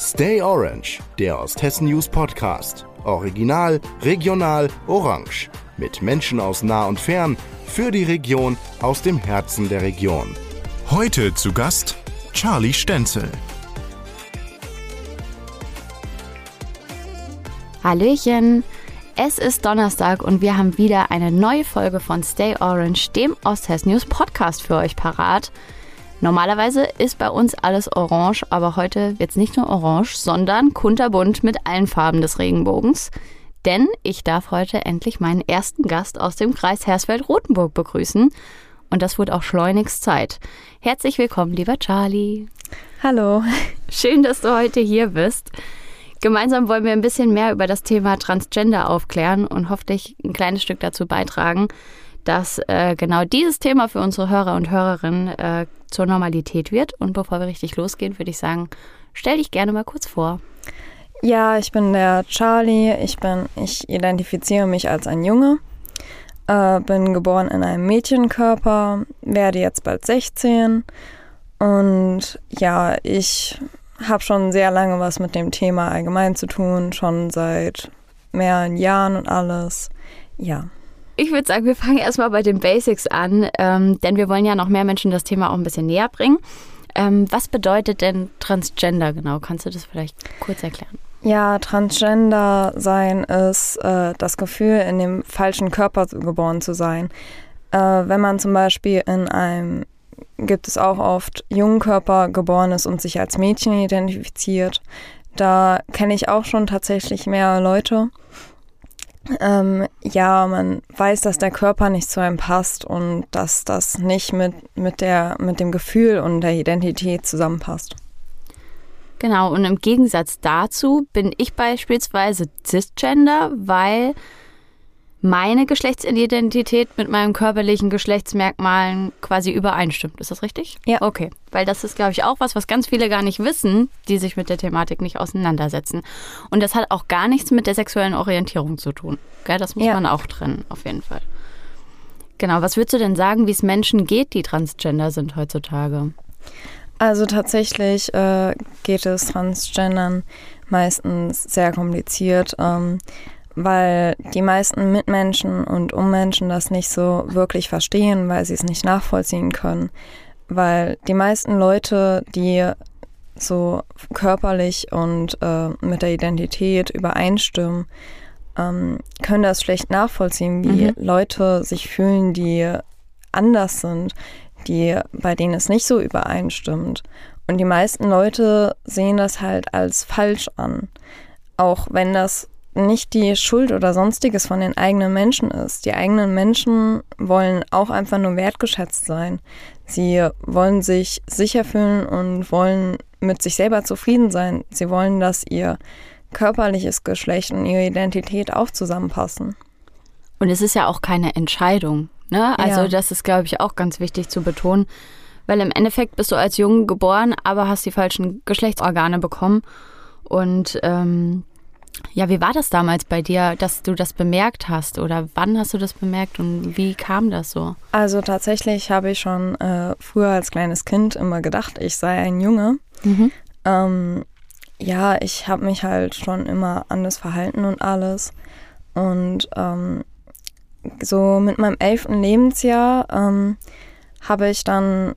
Stay Orange, der Osthessen News Podcast. Original, regional, orange. Mit Menschen aus nah und fern, für die Region, aus dem Herzen der Region. Heute zu Gast Charlie Stenzel. Hallöchen! Es ist Donnerstag und wir haben wieder eine neue Folge von Stay Orange, dem Osthessen News Podcast für euch parat. Normalerweise ist bei uns alles orange, aber heute wird es nicht nur orange, sondern kunterbunt mit allen Farben des Regenbogens. Denn ich darf heute endlich meinen ersten Gast aus dem Kreis Hersfeld-Rotenburg begrüßen. Und das wird auch schleunigst Zeit. Herzlich willkommen, lieber Charlie. Hallo. Schön, dass du heute hier bist. Gemeinsam wollen wir ein bisschen mehr über das Thema Transgender aufklären und hoffentlich ein kleines Stück dazu beitragen, dass äh, genau dieses Thema für unsere Hörer und Hörerinnen äh, zur Normalität wird. Und bevor wir richtig losgehen, würde ich sagen, stell dich gerne mal kurz vor. Ja, ich bin der Charlie. Ich bin, ich identifiziere mich als ein Junge. Äh, bin geboren in einem Mädchenkörper, werde jetzt bald 16. Und ja, ich habe schon sehr lange was mit dem Thema allgemein zu tun, schon seit mehreren Jahren und alles. Ja. Ich würde sagen, wir fangen erstmal bei den Basics an, ähm, denn wir wollen ja noch mehr Menschen das Thema auch ein bisschen näher bringen. Ähm, was bedeutet denn Transgender genau? Kannst du das vielleicht kurz erklären? Ja, Transgender sein ist äh, das Gefühl, in dem falschen Körper geboren zu sein. Äh, wenn man zum Beispiel in einem, gibt es auch oft jungen Körper geboren ist und sich als Mädchen identifiziert. Da kenne ich auch schon tatsächlich mehr Leute. Ähm, ja, man weiß, dass der Körper nicht zu einem passt und dass das nicht mit, mit, der, mit dem Gefühl und der Identität zusammenpasst. Genau, und im Gegensatz dazu bin ich beispielsweise cisgender, weil meine Geschlechtsidentität mit meinen körperlichen Geschlechtsmerkmalen quasi übereinstimmt. Ist das richtig? Ja. Okay, weil das ist, glaube ich, auch was, was ganz viele gar nicht wissen, die sich mit der Thematik nicht auseinandersetzen. Und das hat auch gar nichts mit der sexuellen Orientierung zu tun. Gell? Das muss ja. man auch trennen, auf jeden Fall. Genau, was würdest du denn sagen, wie es Menschen geht, die transgender sind heutzutage? Also tatsächlich äh, geht es Transgendern meistens sehr kompliziert. Ähm, weil die meisten Mitmenschen und Ummenschen das nicht so wirklich verstehen, weil sie es nicht nachvollziehen können. Weil die meisten Leute, die so körperlich und äh, mit der Identität übereinstimmen, ähm, können das schlecht nachvollziehen, wie mhm. Leute sich fühlen, die anders sind, die, bei denen es nicht so übereinstimmt. Und die meisten Leute sehen das halt als falsch an. Auch wenn das nicht die Schuld oder sonstiges von den eigenen Menschen ist. Die eigenen Menschen wollen auch einfach nur wertgeschätzt sein. Sie wollen sich sicher fühlen und wollen mit sich selber zufrieden sein. Sie wollen, dass ihr körperliches Geschlecht und ihre Identität auch zusammenpassen. Und es ist ja auch keine Entscheidung. Ne? Also ja. das ist, glaube ich, auch ganz wichtig zu betonen. Weil im Endeffekt bist du als Junge geboren, aber hast die falschen Geschlechtsorgane bekommen. Und ähm, ja, wie war das damals bei dir, dass du das bemerkt hast? Oder wann hast du das bemerkt und wie kam das so? Also tatsächlich habe ich schon äh, früher als kleines Kind immer gedacht, ich sei ein Junge. Mhm. Ähm, ja, ich habe mich halt schon immer anders verhalten und alles. Und ähm, so mit meinem elften Lebensjahr ähm, habe ich dann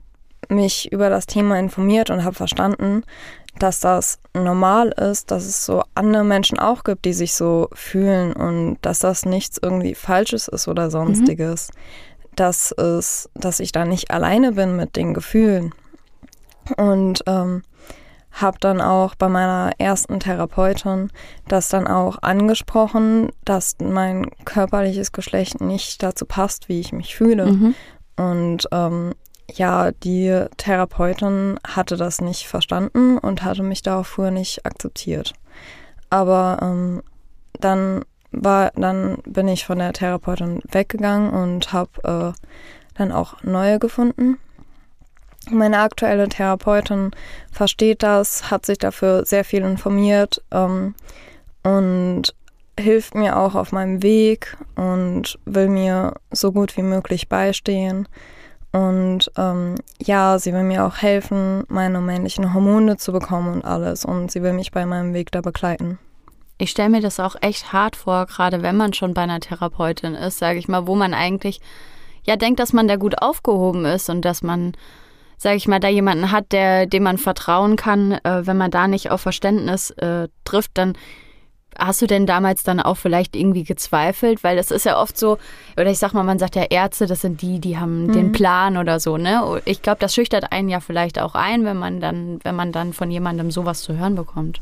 mich über das Thema informiert und habe verstanden, dass das normal ist, dass es so andere Menschen auch gibt, die sich so fühlen und dass das nichts irgendwie Falsches ist oder sonstiges. Mhm. Dass es, dass ich da nicht alleine bin mit den Gefühlen. Und ähm, habe dann auch bei meiner ersten Therapeutin das dann auch angesprochen, dass mein körperliches Geschlecht nicht dazu passt, wie ich mich fühle. Mhm. Und ähm, ja, die Therapeutin hatte das nicht verstanden und hatte mich dafür nicht akzeptiert. Aber ähm, dann war, dann bin ich von der Therapeutin weggegangen und habe äh, dann auch neue gefunden. Meine aktuelle Therapeutin versteht das, hat sich dafür sehr viel informiert ähm, und hilft mir auch auf meinem Weg und will mir so gut wie möglich beistehen. Und ähm, ja, sie will mir auch helfen, meine männlichen Hormone zu bekommen und alles. Und sie will mich bei meinem Weg da begleiten. Ich stelle mir das auch echt hart vor, gerade wenn man schon bei einer Therapeutin ist, sage ich mal, wo man eigentlich ja denkt, dass man da gut aufgehoben ist und dass man, sage ich mal, da jemanden hat, der, dem man vertrauen kann. Äh, wenn man da nicht auf Verständnis äh, trifft, dann Hast du denn damals dann auch vielleicht irgendwie gezweifelt? Weil das ist ja oft so, oder ich sag mal, man sagt ja Ärzte, das sind die, die haben mhm. den Plan oder so, ne? Ich glaube, das schüchtert einen ja vielleicht auch ein, wenn man dann, wenn man dann von jemandem sowas zu hören bekommt.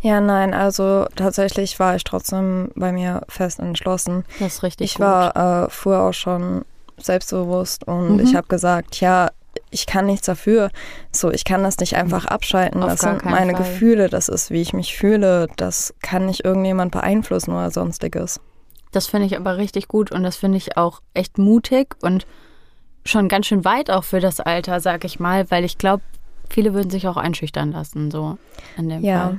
Ja, nein, also tatsächlich war ich trotzdem bei mir fest entschlossen. Das ist richtig. Ich gut. war äh, vorher auch schon selbstbewusst und mhm. ich habe gesagt, ja, ich kann nichts dafür. So, ich kann das nicht einfach abschalten. Auf das sind meine Fall. Gefühle, das ist, wie ich mich fühle. Das kann nicht irgendjemand beeinflussen oder sonstiges. Das finde ich aber richtig gut und das finde ich auch echt mutig und schon ganz schön weit auch für das Alter, sag ich mal, weil ich glaube, viele würden sich auch einschüchtern lassen, so in dem ja. Fall.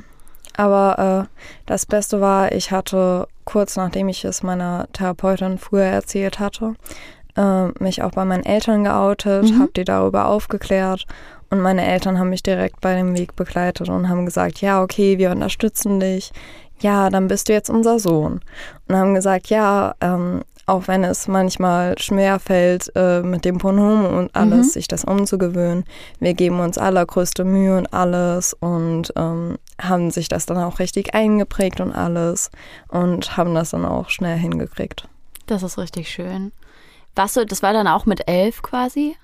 Aber äh, das Beste war, ich hatte kurz nachdem ich es meiner Therapeutin früher erzählt hatte, äh, mich auch bei meinen Eltern geoutet, mhm. habe die darüber aufgeklärt und meine Eltern haben mich direkt bei dem Weg begleitet und haben gesagt, ja, okay, wir unterstützen dich. Ja, dann bist du jetzt unser Sohn. Und haben gesagt, ja, ähm, auch wenn es manchmal schwer fällt, äh, mit dem Pronomen und alles, mhm. sich das umzugewöhnen. Wir geben uns allergrößte Mühe und alles und ähm, haben sich das dann auch richtig eingeprägt und alles und haben das dann auch schnell hingekriegt. Das ist richtig schön. Was so, das war dann auch mit elf quasi?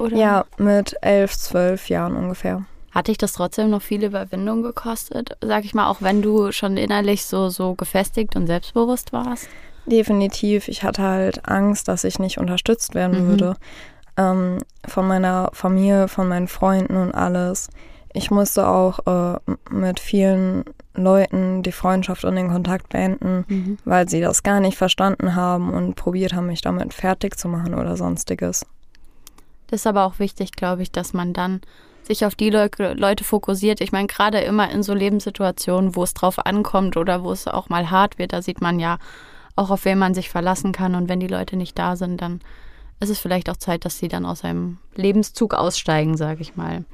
Oder? Ja, mit elf, zwölf Jahren ungefähr. Hat dich das trotzdem noch viel Überwindung gekostet, sag ich mal, auch wenn du schon innerlich so, so gefestigt und selbstbewusst warst? Definitiv. Ich hatte halt Angst, dass ich nicht unterstützt werden mhm. würde. Ähm, von meiner Familie, von meinen Freunden und alles. Ich musste auch äh, mit vielen Leuten die Freundschaft und den Kontakt beenden, mhm. weil sie das gar nicht verstanden haben und probiert haben, mich damit fertig zu machen oder sonstiges. Das ist aber auch wichtig, glaube ich, dass man dann sich auf die Le Leute fokussiert. Ich meine, gerade immer in so Lebenssituationen, wo es drauf ankommt oder wo es auch mal hart wird, da sieht man ja auch, auf wen man sich verlassen kann. Und wenn die Leute nicht da sind, dann ist es vielleicht auch Zeit, dass sie dann aus einem Lebenszug aussteigen, sage ich mal.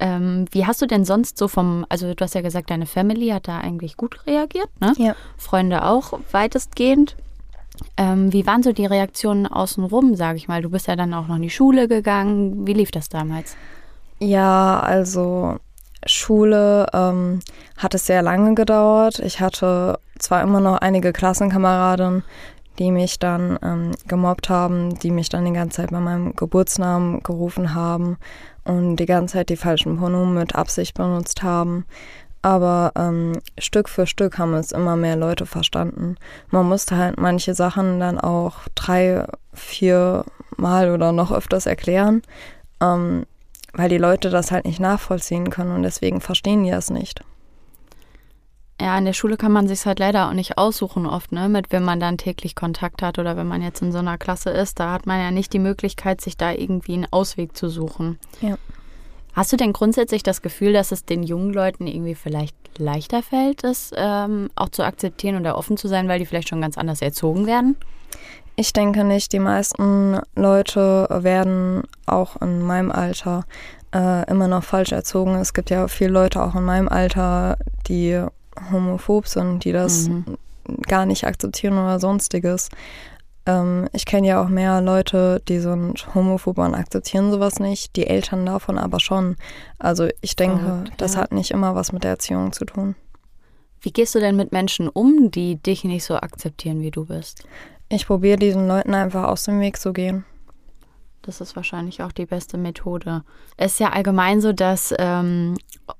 Ähm, wie hast du denn sonst so vom, also du hast ja gesagt, deine Family hat da eigentlich gut reagiert, ne? Ja. Freunde auch weitestgehend. Ähm, wie waren so die Reaktionen außenrum, sage ich mal? Du bist ja dann auch noch in die Schule gegangen. Wie lief das damals? Ja, also Schule ähm, hat es sehr lange gedauert. Ich hatte zwar immer noch einige Klassenkameraden, die mich dann ähm, gemobbt haben, die mich dann die ganze Zeit bei meinem Geburtsnamen gerufen haben und die ganze Zeit die falschen Pronomen mit Absicht benutzt haben. Aber ähm, Stück für Stück haben es immer mehr Leute verstanden. Man musste halt manche Sachen dann auch drei, vier Mal oder noch öfters erklären, ähm, weil die Leute das halt nicht nachvollziehen können und deswegen verstehen die das nicht. Ja, in der Schule kann man sich halt leider auch nicht aussuchen oft, ne, mit wem man dann täglich Kontakt hat oder wenn man jetzt in so einer Klasse ist, da hat man ja nicht die Möglichkeit, sich da irgendwie einen Ausweg zu suchen. Ja. Hast du denn grundsätzlich das Gefühl, dass es den jungen Leuten irgendwie vielleicht leichter fällt, es ähm, auch zu akzeptieren oder offen zu sein, weil die vielleicht schon ganz anders erzogen werden? Ich denke nicht. Die meisten Leute werden auch in meinem Alter äh, immer noch falsch erzogen. Es gibt ja viele Leute auch in meinem Alter, die homophob sind, die das mhm. gar nicht akzeptieren oder sonstiges. Ähm, ich kenne ja auch mehr Leute, die sind homophob und akzeptieren sowas nicht, die Eltern davon aber schon. Also ich denke, Verrückt, das ja. hat nicht immer was mit der Erziehung zu tun. Wie gehst du denn mit Menschen um, die dich nicht so akzeptieren, wie du bist? Ich probiere diesen Leuten einfach aus dem Weg zu gehen. Das ist wahrscheinlich auch die beste Methode. Es ist ja allgemein so, dass ähm,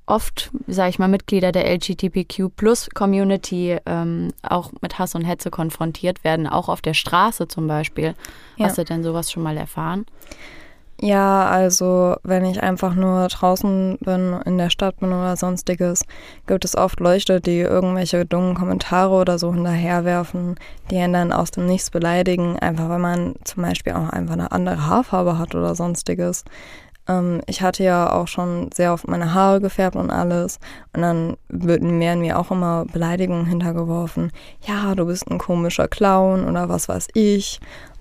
oft, sage ich mal, Mitglieder der LGBTQ-Plus-Community ähm, auch mit Hass und Hetze konfrontiert werden, auch auf der Straße zum Beispiel. Ja. Hast du denn sowas schon mal erfahren? Ja, also wenn ich einfach nur draußen bin, in der Stadt bin oder sonstiges, gibt es oft Leute, die irgendwelche dummen Kommentare oder so hinterherwerfen, die einen dann aus dem Nichts beleidigen, einfach weil man zum Beispiel auch einfach eine andere Haarfarbe hat oder sonstiges. Ähm, ich hatte ja auch schon sehr oft meine Haare gefärbt und alles und dann werden mir auch immer Beleidigungen hintergeworfen. Ja, du bist ein komischer Clown oder was weiß ich.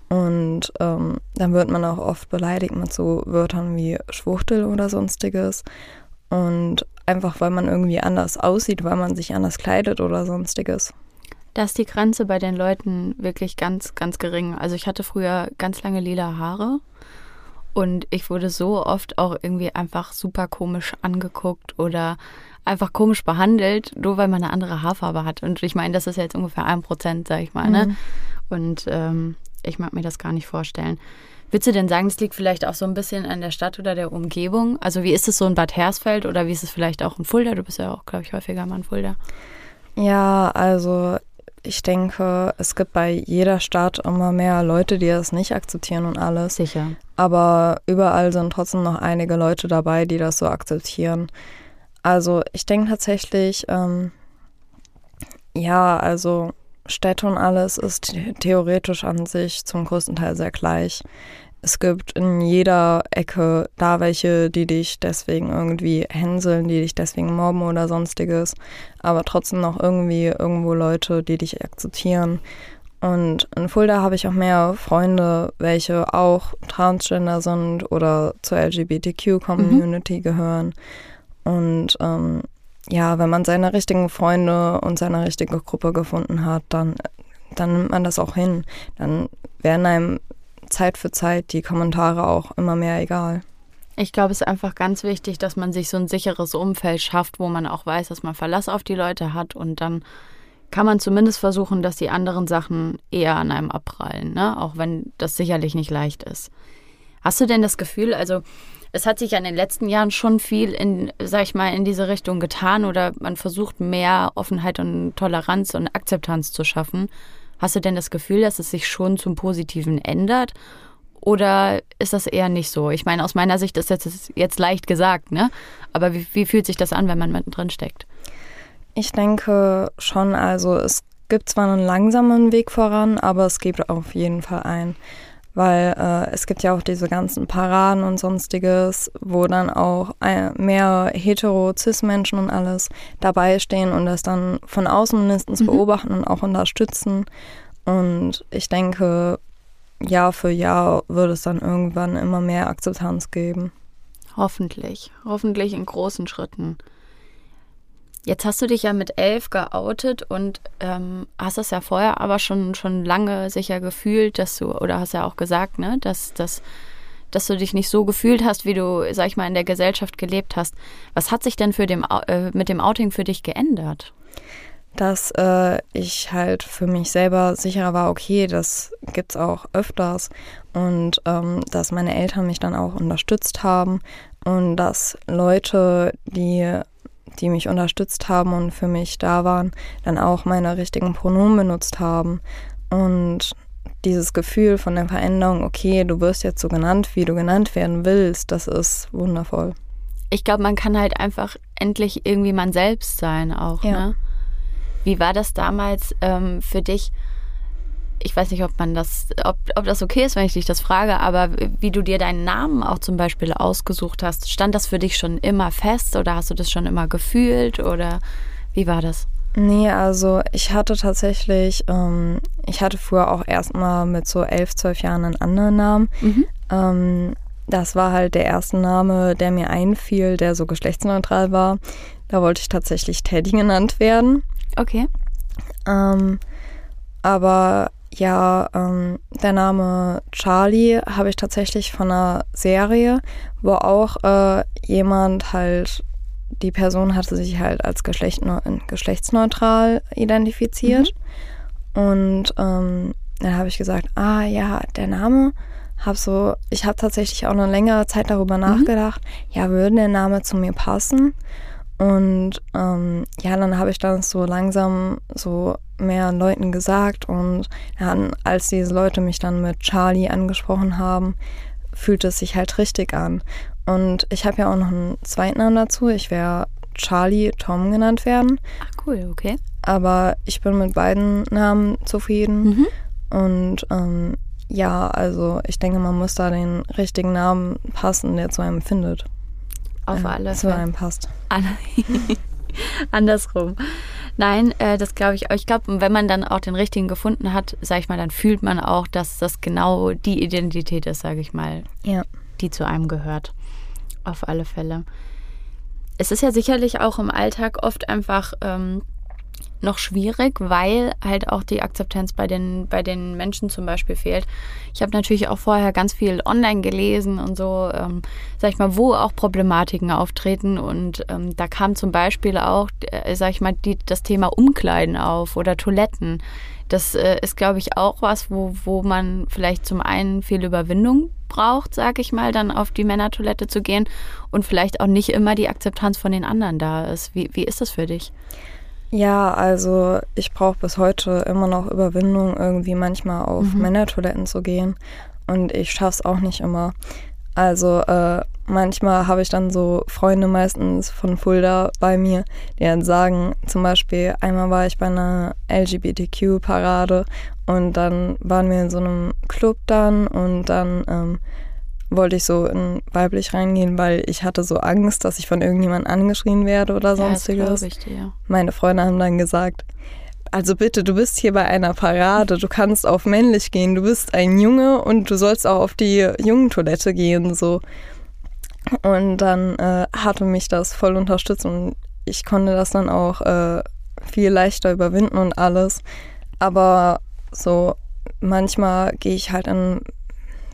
Und ähm, dann wird man auch oft beleidigt mit so Wörtern wie Schwuchtel oder sonstiges. Und einfach, weil man irgendwie anders aussieht, weil man sich anders kleidet oder sonstiges. Da ist die Grenze bei den Leuten wirklich ganz, ganz gering. Also ich hatte früher ganz lange lila Haare und ich wurde so oft auch irgendwie einfach super komisch angeguckt oder einfach komisch behandelt, nur weil man eine andere Haarfarbe hat. Und ich meine, das ist jetzt ungefähr ein Prozent, sag ich mal. Ne? Mhm. Und ähm, ich mag mir das gar nicht vorstellen. Würdest du denn sagen, es liegt vielleicht auch so ein bisschen an der Stadt oder der Umgebung? Also wie ist es so in Bad Hersfeld oder wie ist es vielleicht auch in Fulda? Du bist ja auch, glaube ich, häufiger mal in Fulda. Ja, also ich denke, es gibt bei jeder Stadt immer mehr Leute, die das nicht akzeptieren und alles. Sicher. Aber überall sind trotzdem noch einige Leute dabei, die das so akzeptieren. Also ich denke tatsächlich, ähm, ja, also Städte und alles ist theoretisch an sich zum größten Teil sehr gleich. Es gibt in jeder Ecke da welche, die dich deswegen irgendwie hänseln, die dich deswegen mobben oder sonstiges, aber trotzdem noch irgendwie irgendwo Leute, die dich akzeptieren. Und in Fulda habe ich auch mehr Freunde, welche auch Transgender sind oder zur LGBTQ-Community mhm. gehören. Und ähm, ja, wenn man seine richtigen Freunde und seine richtige Gruppe gefunden hat, dann, dann nimmt man das auch hin. Dann werden einem Zeit für Zeit die Kommentare auch immer mehr egal. Ich glaube, es ist einfach ganz wichtig, dass man sich so ein sicheres Umfeld schafft, wo man auch weiß, dass man Verlass auf die Leute hat und dann kann man zumindest versuchen, dass die anderen Sachen eher an einem abprallen, ne? auch wenn das sicherlich nicht leicht ist. Hast du denn das Gefühl, also es hat sich ja in den letzten Jahren schon viel in, sag ich mal, in diese Richtung getan oder man versucht mehr Offenheit und Toleranz und Akzeptanz zu schaffen. Hast du denn das Gefühl, dass es sich schon zum Positiven ändert? Oder ist das eher nicht so? Ich meine, aus meiner Sicht ist das jetzt leicht gesagt, ne? Aber wie, wie fühlt sich das an, wenn man mittendrin steckt? Ich denke schon, also es gibt zwar einen langsamen Weg voran, aber es gibt auf jeden Fall einen weil äh, es gibt ja auch diese ganzen Paraden und sonstiges, wo dann auch äh, mehr hetero-cis-Menschen und alles dabei stehen und das dann von außen mindestens mhm. beobachten und auch unterstützen. Und ich denke, Jahr für Jahr wird es dann irgendwann immer mehr Akzeptanz geben. Hoffentlich, hoffentlich in großen Schritten. Jetzt hast du dich ja mit elf geoutet und ähm, hast das ja vorher aber schon, schon lange sicher gefühlt, dass du, oder hast ja auch gesagt, ne, dass, dass, dass du dich nicht so gefühlt hast, wie du, sag ich mal, in der Gesellschaft gelebt hast. Was hat sich denn für dem, äh, mit dem Outing für dich geändert? Dass äh, ich halt für mich selber sicherer war, okay, das gibt's auch öfters und ähm, dass meine Eltern mich dann auch unterstützt haben und dass Leute, die die mich unterstützt haben und für mich da waren, dann auch meine richtigen Pronomen benutzt haben. Und dieses Gefühl von der Veränderung, okay, du wirst jetzt so genannt, wie du genannt werden willst, das ist wundervoll. Ich glaube, man kann halt einfach endlich irgendwie man selbst sein auch. Ja. Ne? Wie war das damals ähm, für dich? Ich weiß nicht, ob man das, ob, ob das okay ist, wenn ich dich das frage, aber wie du dir deinen Namen auch zum Beispiel ausgesucht hast, stand das für dich schon immer fest oder hast du das schon immer gefühlt oder wie war das? Nee, also ich hatte tatsächlich, ähm, ich hatte früher auch erstmal mit so elf, zwölf Jahren einen anderen Namen. Mhm. Ähm, das war halt der erste Name, der mir einfiel, der so geschlechtsneutral war. Da wollte ich tatsächlich Teddy genannt werden. Okay. Ähm, aber ja, ähm, der Name Charlie habe ich tatsächlich von einer Serie, wo auch äh, jemand halt, die Person hatte sich halt als geschlechtsneutral identifiziert. Mhm. Und ähm, dann habe ich gesagt, ah ja, der Name. Hab so, ich habe tatsächlich auch eine längere Zeit darüber mhm. nachgedacht, ja, würde der Name zu mir passen? Und ähm, ja, dann habe ich dann so langsam so mehr Leuten gesagt und dann, als diese Leute mich dann mit Charlie angesprochen haben, fühlte es sich halt richtig an. Und ich habe ja auch noch einen zweiten Namen dazu. Ich wäre Charlie Tom genannt werden. Ach cool, okay. Aber ich bin mit beiden Namen zufrieden. Mhm. Und ähm, ja, also ich denke, man muss da den richtigen Namen passen, der zu einem findet. Auf alle Fälle. Zu einem passt. Andersrum. Nein, äh, das glaube ich. Ich glaube, wenn man dann auch den richtigen gefunden hat, sage ich mal, dann fühlt man auch, dass das genau die Identität ist, sage ich mal, Ja. die zu einem gehört. Auf alle Fälle. Es ist ja sicherlich auch im Alltag oft einfach ähm, noch schwierig, weil halt auch die Akzeptanz bei den, bei den Menschen zum Beispiel fehlt. Ich habe natürlich auch vorher ganz viel online gelesen und so, ähm, sag ich mal, wo auch Problematiken auftreten. Und ähm, da kam zum Beispiel auch, äh, sag ich mal, die, das Thema Umkleiden auf oder Toiletten. Das äh, ist, glaube ich, auch was, wo, wo man vielleicht zum einen viel Überwindung braucht, sag ich mal, dann auf die Männertoilette zu gehen und vielleicht auch nicht immer die Akzeptanz von den anderen da ist. Wie, wie ist das für dich? Ja, also ich brauche bis heute immer noch Überwindung, irgendwie manchmal auf Mhm. Männertoiletten zu gehen. Und ich schaff's auch nicht immer. Also äh, manchmal habe ich dann so Freunde meistens von Fulda bei mir, die dann sagen, zum Beispiel einmal war ich bei einer LGBTQ-Parade und dann waren wir in so einem Club dann und dann ähm, wollte ich so in weiblich reingehen, weil ich hatte so Angst, dass ich von irgendjemandem angeschrien werde oder sonstiges. Ja, ich dir. Meine Freunde haben dann gesagt, also bitte, du bist hier bei einer Parade, du kannst auf männlich gehen, du bist ein Junge und du sollst auch auf die Jungentoilette gehen, so. Und dann äh, hatte mich das voll unterstützt und ich konnte das dann auch äh, viel leichter überwinden und alles. Aber so manchmal gehe ich halt in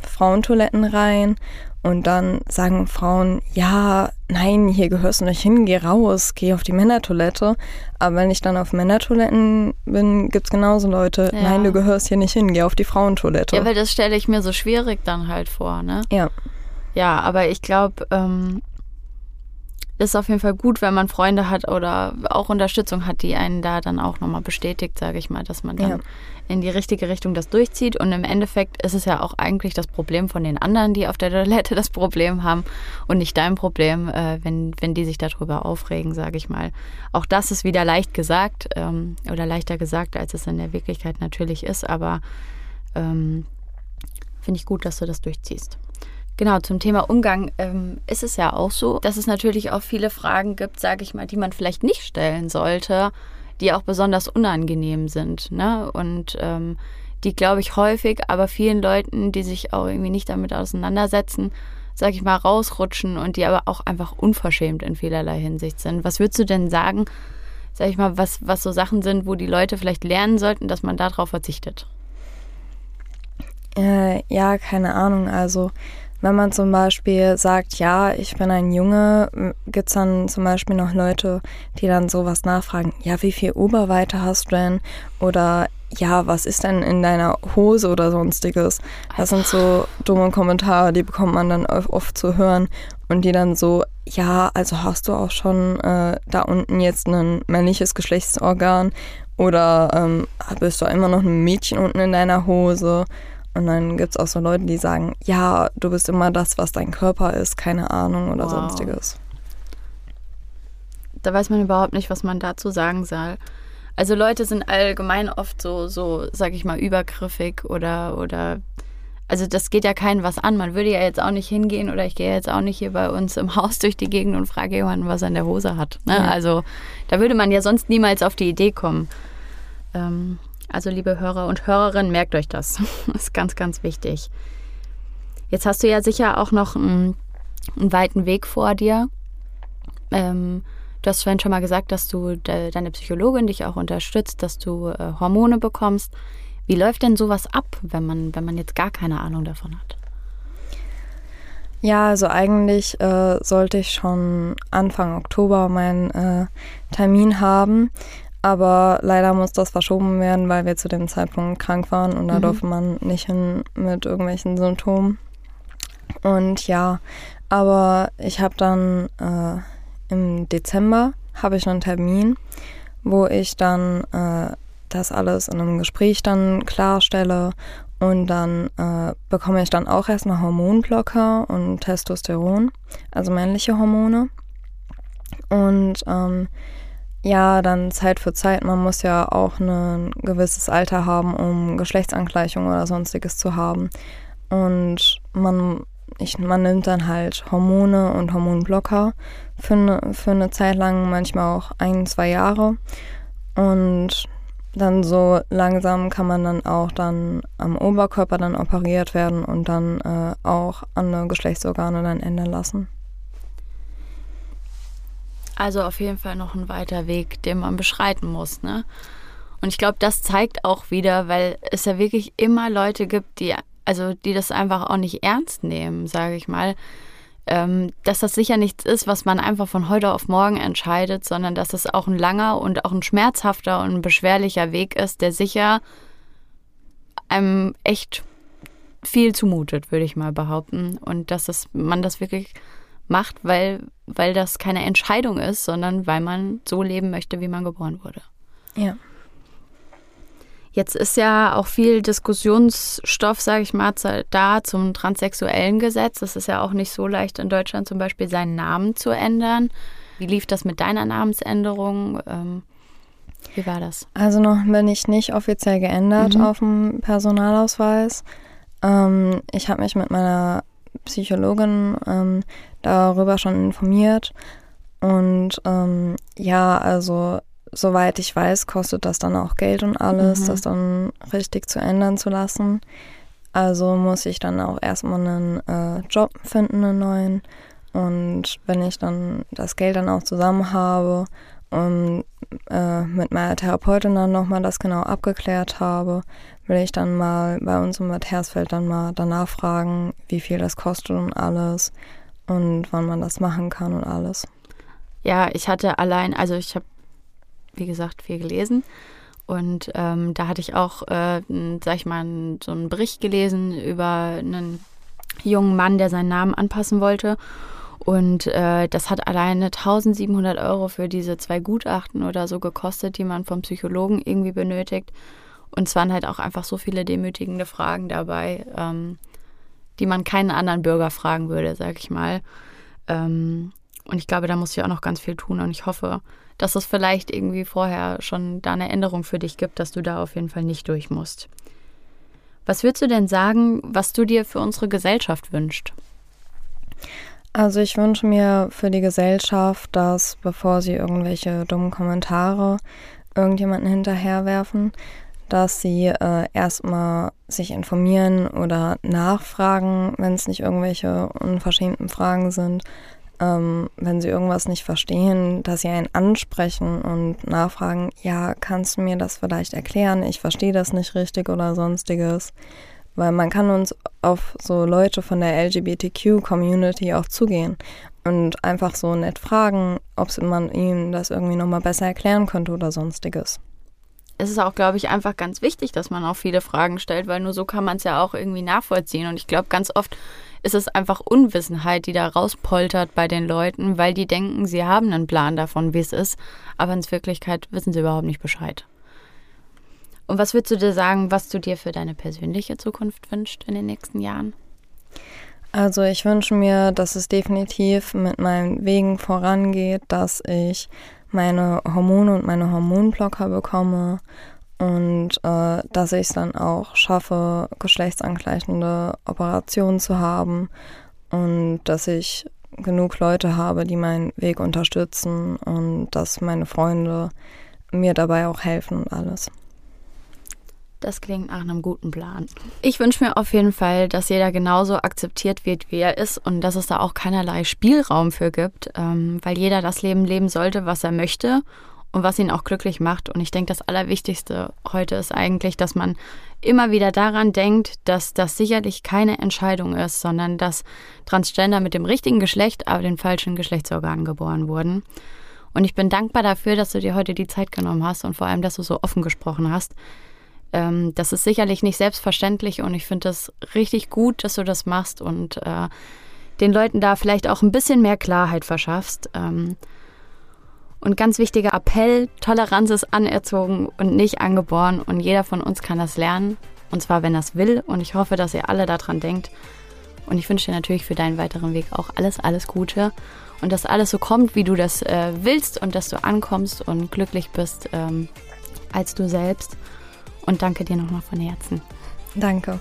Frauentoiletten rein und dann sagen Frauen, ja, nein, hier gehörst du nicht hin, geh raus, geh auf die Männertoilette. Aber wenn ich dann auf Männertoiletten bin, gibt's genauso Leute, Ja. nein, du gehörst hier nicht hin, geh auf die Frauentoilette. Ja, weil das stelle ich mir so schwierig dann halt vor, ne? ja. Ja, aber ich glaube, ähm, ist auf jeden Fall gut, wenn man Freunde hat oder auch Unterstützung hat, die einen da dann auch nochmal bestätigt, sage ich mal, dass man dann Ja. in die richtige Richtung das durchzieht. Und im Endeffekt ist es ja auch eigentlich das Problem von den anderen, die auf der Toilette das Problem haben und nicht dein Problem, äh, wenn, wenn die sich darüber aufregen, sage ich mal. Auch das ist wieder leicht gesagt ähm, oder leichter gesagt, als es in der Wirklichkeit natürlich ist, aber ähm, finde ich gut, dass du das durchziehst. Genau, zum Thema Umgang ähm, ist es ja auch so, dass es natürlich auch viele Fragen gibt, sage ich mal, die man vielleicht nicht stellen sollte, die auch besonders unangenehm sind. Ne? Und ähm, die, glaube ich, häufig, aber vielen Leuten, die sich auch irgendwie nicht damit auseinandersetzen, sage ich mal, rausrutschen und die aber auch einfach unverschämt in vielerlei Hinsicht sind. Was würdest du denn sagen, sage ich mal, was, was so Sachen sind, wo die Leute vielleicht lernen sollten, dass man darauf verzichtet? Äh, ja, keine Ahnung. Also, wenn man zum Beispiel sagt, ja, ich bin ein Junge, m- gibt's dann zum Beispiel noch Leute, die dann sowas nachfragen, ja, wie viel Oberweite hast du denn? Oder ja, was ist denn in deiner Hose oder sonstiges? Das sind so dumme Kommentare, die bekommt man dann oft, oft zu hören. Und die dann so, ja, also hast du auch schon äh, da unten jetzt ein männliches Geschlechtsorgan? Oder ähm, bist du immer noch ein Mädchen unten in deiner Hose? Und dann gibt es auch so Leute, die sagen, ja, du bist immer das, was dein Körper ist, keine Ahnung oder Wow. sonstiges. da weiß man überhaupt nicht, was man dazu sagen soll. Also Leute sind allgemein oft so, so, sag ich mal, übergriffig oder, oder, also das geht ja keinen was an. Man würde ja jetzt auch nicht hingehen oder ich gehe jetzt auch nicht hier bei uns im Haus durch die Gegend und frage jemanden, was er in der Hose hat. Ne? Ja. Also da würde man ja sonst niemals auf die Idee kommen. Ähm, also liebe Hörer und Hörerinnen, merkt euch das. Das ist ganz, ganz wichtig. Jetzt hast du ja sicher auch noch einen, einen weiten Weg vor dir. Ähm, du hast vorhin schon mal gesagt, dass du de deine Psychologin dich auch unterstützt, dass du äh, Hormone bekommst. Wie läuft denn sowas ab, wenn man, wenn man jetzt gar keine Ahnung davon hat? Ja, also eigentlich äh, sollte ich schon Anfang Oktober meinen äh, Termin haben. Aber leider muss das verschoben werden, weil wir zu dem Zeitpunkt krank waren und da Mhm. durfte man nicht hin mit irgendwelchen Symptomen. Und ja, aber ich habe dann äh, im Dezember habe ich einen Termin, wo ich dann äh, das alles in einem Gespräch dann klarstelle und dann äh, bekomme ich dann auch erstmal Hormonblocker und Testosteron, also männliche Hormone. Und ähm, ja, dann Zeit für Zeit. Man muss ja auch ein gewisses Alter haben, um Geschlechtsangleichung oder sonstiges zu haben. Und man, ich, man nimmt dann halt Hormone und Hormonblocker für eine, für eine Zeit lang, manchmal auch ein, zwei Jahre. Und dann so langsam kann man dann auch dann am Oberkörper dann operiert werden und dann äh, auch andere Geschlechtsorgane dann ändern lassen. Also auf jeden Fall noch ein weiter Weg, den man beschreiten muss, ne? Und ich glaube, das zeigt auch wieder, weil es ja wirklich immer Leute gibt, die also die das einfach auch nicht ernst nehmen, sage ich mal. Ähm, dass das sicher nichts ist, was man einfach von heute auf morgen entscheidet, sondern dass es auch ein langer und auch ein schmerzhafter und ein beschwerlicher Weg ist, der sicher einem echt viel zumutet, würde ich mal behaupten. Und dass es, man das wirklich macht, weil, weil das keine Entscheidung ist, sondern weil man so leben möchte, wie man geboren wurde. Ja. Jetzt ist ja auch viel Diskussionsstoff, sage ich mal, da zum transsexuellen Gesetz. Es ist ja auch nicht so leicht in Deutschland zum Beispiel seinen Namen zu ändern. Wie lief das mit deiner Namensänderung? Ähm, wie war das? Also noch bin ich nicht offiziell geändert mhm. auf dem Personalausweis. Ähm, ich habe mich mit meiner Psychologin ähm, darüber schon informiert. Und ähm, ja, also soweit ich weiß, kostet das dann auch Geld und alles, mhm. das dann richtig zu ändern zu lassen. Also muss ich dann auch erstmal einen äh, Job finden, einen neuen. Und wenn ich dann das Geld dann auch zusammen habe und äh, mit meiner Therapeutin dann nochmal das genau abgeklärt habe, will ich dann mal bei uns in Bad Hersfeld dann mal danach fragen, wie viel das kostet und alles und wann man das machen kann und alles. Ja, ich hatte allein, also ich habe wie gesagt, viel gelesen. Und ähm, da hatte ich auch, äh, sag ich mal, so einen Bericht gelesen über einen jungen Mann, der seinen Namen anpassen wollte. Und äh, das hat alleine 1700 Euro für diese zwei Gutachten oder so gekostet, die man vom Psychologen irgendwie benötigt. Und es waren halt auch einfach so viele demütigende Fragen dabei, ähm, die man keinen anderen Bürger fragen würde, sag ich mal. Ähm, und ich glaube, da muss ich auch noch ganz viel tun. Und ich hoffe, dass es vielleicht irgendwie vorher schon da eine Änderung für dich gibt, dass du da auf jeden Fall nicht durch musst. Was würdest du denn sagen, was du dir für unsere Gesellschaft wünschst? Also ich wünsche mir für die Gesellschaft, dass bevor sie irgendwelche dummen Kommentare irgendjemanden hinterherwerfen, dass sie äh, erstmal sich informieren oder nachfragen, wenn es nicht irgendwelche unverschämten Fragen sind, ähm, wenn sie irgendwas nicht verstehen, dass sie einen ansprechen und nachfragen, ja, kannst du mir das vielleicht erklären? Ich verstehe das nicht richtig oder sonstiges. Weil man kann uns auf so Leute von der LGBTQ-Community auch zugehen und einfach so nett fragen, ob man ihnen das irgendwie nochmal besser erklären könnte oder sonstiges. Es ist auch, glaube ich, einfach ganz wichtig, dass man auch viele Fragen stellt, weil nur so kann man es ja auch irgendwie nachvollziehen. Und ich glaube, ganz oft ist es einfach Unwissenheit, die da rauspoltert bei den Leuten, weil die denken, sie haben einen Plan davon, wie es ist, aber in Wirklichkeit wissen sie überhaupt nicht Bescheid. Und was würdest du dir sagen, was du dir für deine persönliche Zukunft wünschst in den nächsten Jahren? Also ich wünsche mir, dass es definitiv mit meinen Wegen vorangeht, dass ich meine Hormone und meine Hormonblocker bekomme und äh, dass ich es dann auch schaffe, geschlechtsangleichende Operationen zu haben und dass ich genug Leute habe, die meinen Weg unterstützen und dass meine Freunde mir dabei auch helfen und alles. Das klingt nach einem guten Plan. Ich wünsche mir auf jeden Fall, dass jeder genauso akzeptiert wird, wie er ist und dass es da auch keinerlei Spielraum für gibt, ähm, weil jeder das Leben leben sollte, was er möchte und was ihn auch glücklich macht. Und ich denke, das Allerwichtigste heute ist eigentlich, dass man immer wieder daran denkt, dass das sicherlich keine Entscheidung ist, sondern dass Transgender mit dem richtigen Geschlecht, aber den falschen Geschlechtsorganen geboren wurden. Und ich bin dankbar dafür, dass du dir heute die Zeit genommen hast und vor allem, dass du so offen gesprochen hast. Ähm, das ist sicherlich nicht selbstverständlich und ich finde das richtig gut, dass du das machst und äh, den Leuten da vielleicht auch ein bisschen mehr Klarheit verschaffst. Ähm, und ganz wichtiger Appell, Toleranz ist anerzogen und nicht angeboren und jeder von uns kann das lernen. Und zwar, wenn er es will. Und ich hoffe, dass ihr alle daran denkt. Und ich wünsche dir natürlich für deinen weiteren Weg auch alles, alles Gute. Und dass alles so kommt, wie du das äh, willst und dass du ankommst und glücklich bist ähm, als du selbst. Und danke dir nochmal von Herzen. Danke.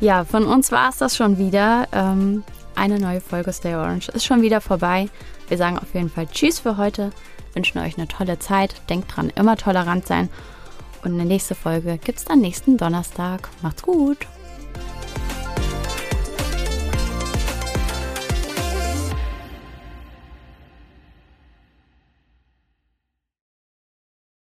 Ja, von uns war es das schon wieder. Ähm, eine neue Folge Stay Orange ist schon wieder vorbei. Wir sagen auf jeden Fall Tschüss für heute, wünschen euch eine tolle Zeit. Denkt dran, immer tollerant sein. Und eine nächste Folge gibt es dann nächsten Donnerstag. Macht's gut!